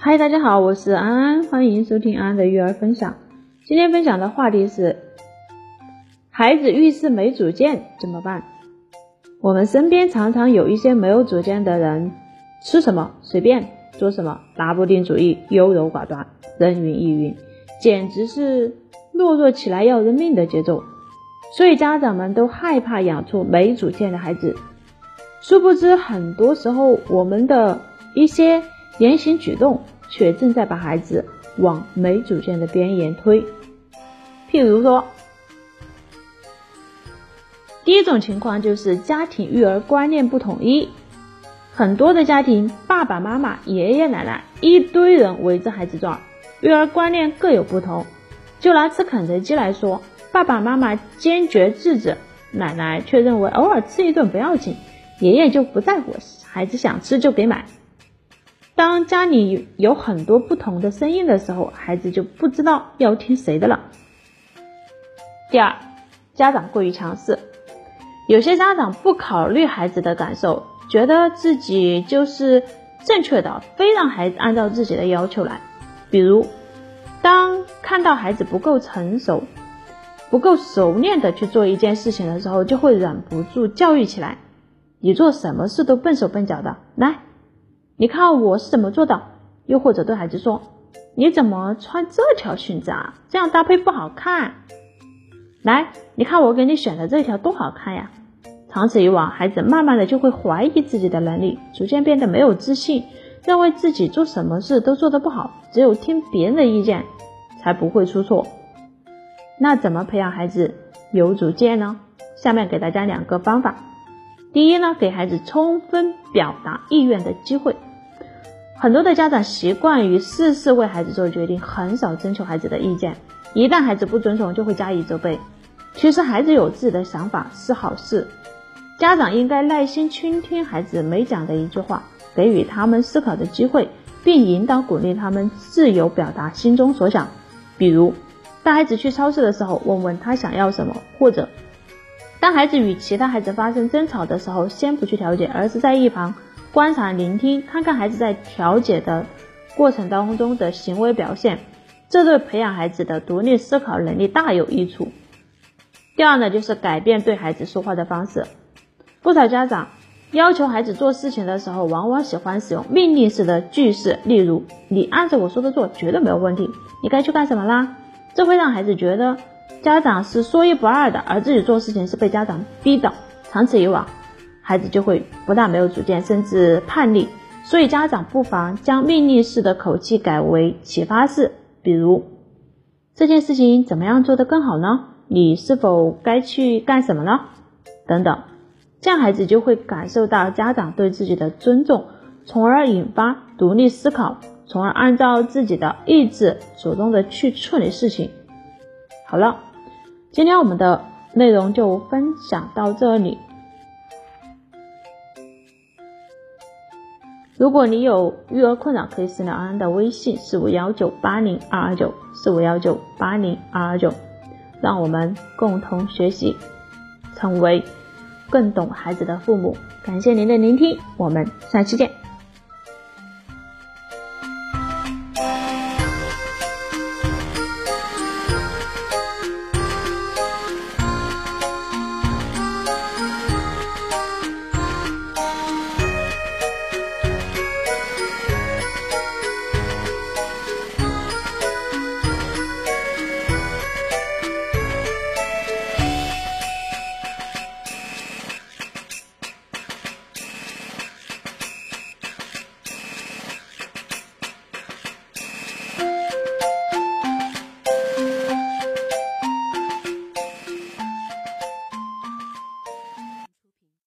嗨，大家好，我是安安，欢迎收听安安的育儿分享。今天分享的话题是：孩子遇事没主见怎么办？我们身边常常有一些没有主见的人，吃什么随便，做什么拿不定主意，优柔寡断，人云亦云，简直是懦弱起来要人命的节奏。所以家长们都害怕养出没主见的孩子。殊不知，很多时候我们的一些。言行举动却正在把孩子往没主见的边缘推。譬如说，第一种情况就是家庭育儿观念不统一，很多的家庭爸爸妈妈、爷爷奶奶一堆人围着孩子转，育儿观念各有不同。就拿吃肯德基来说，爸爸妈妈坚决制止，奶奶却认为偶尔吃一顿不要紧，爷爷就不在乎，孩子想吃就给买。当家里有很多不同的声音的时候，孩子就不知道要听谁的了。第二，家长过于强势，有些家长不考虑孩子的感受，觉得自己就是正确的，非让孩子按照自己的要求来。比如，当看到孩子不够成熟、不够熟练的去做一件事情的时候，就会忍不住教育起来：“你做什么事都笨手笨脚的，来。”你看我是怎么做的？又或者对孩子说：“你怎么穿这条裙子啊？这样搭配不好看。”来，你看我给你选的这条多好看呀！长此以往，孩子慢慢的就会怀疑自己的能力，逐渐变得没有自信，认为自己做什么事都做得不好，只有听别人的意见才不会出错。那怎么培养孩子有主见呢？下面给大家两个方法。第一呢，给孩子充分表达意愿的机会。很多的家长习惯于事事为孩子做决定，很少征求孩子的意见。一旦孩子不遵从，就会加以责备。其实孩子有自己的想法是好事，家长应该耐心倾听孩子每讲的一句话，给予他们思考的机会，并引导鼓励他们自由表达心中所想。比如，带孩子去超市的时候，问问他想要什么，或者当孩子与其他孩子发生争吵的时候，先不去调解，而是在一旁。观察、聆听，看看孩子在调解的过程当中的行为表现，这对培养孩子的独立思考能力大有益处。第二呢，就是改变对孩子说话的方式。不少家长要求孩子做事情的时候，往往喜欢使用命令式的句式，例如“你按照我说的做，绝对没有问题”，“你该去干什么啦”，这会让孩子觉得家长是说一不二的，而自己做事情是被家长逼的。长此以往，孩子就会不但没有主见，甚至叛逆。所以家长不妨将命令式的口气改为启发式，比如这件事情怎么样做得更好呢？你是否该去干什么呢？等等，这样孩子就会感受到家长对自己的尊重，从而引发独立思考，从而按照自己的意志主动的去处理事情。好了，今天我们的内容就分享到这里。如果你有育儿困扰，可以私聊安安的微信四五幺九八零二二九四五幺九八零二二九，让我们共同学习，成为更懂孩子的父母。感谢您的聆听，我们下期见。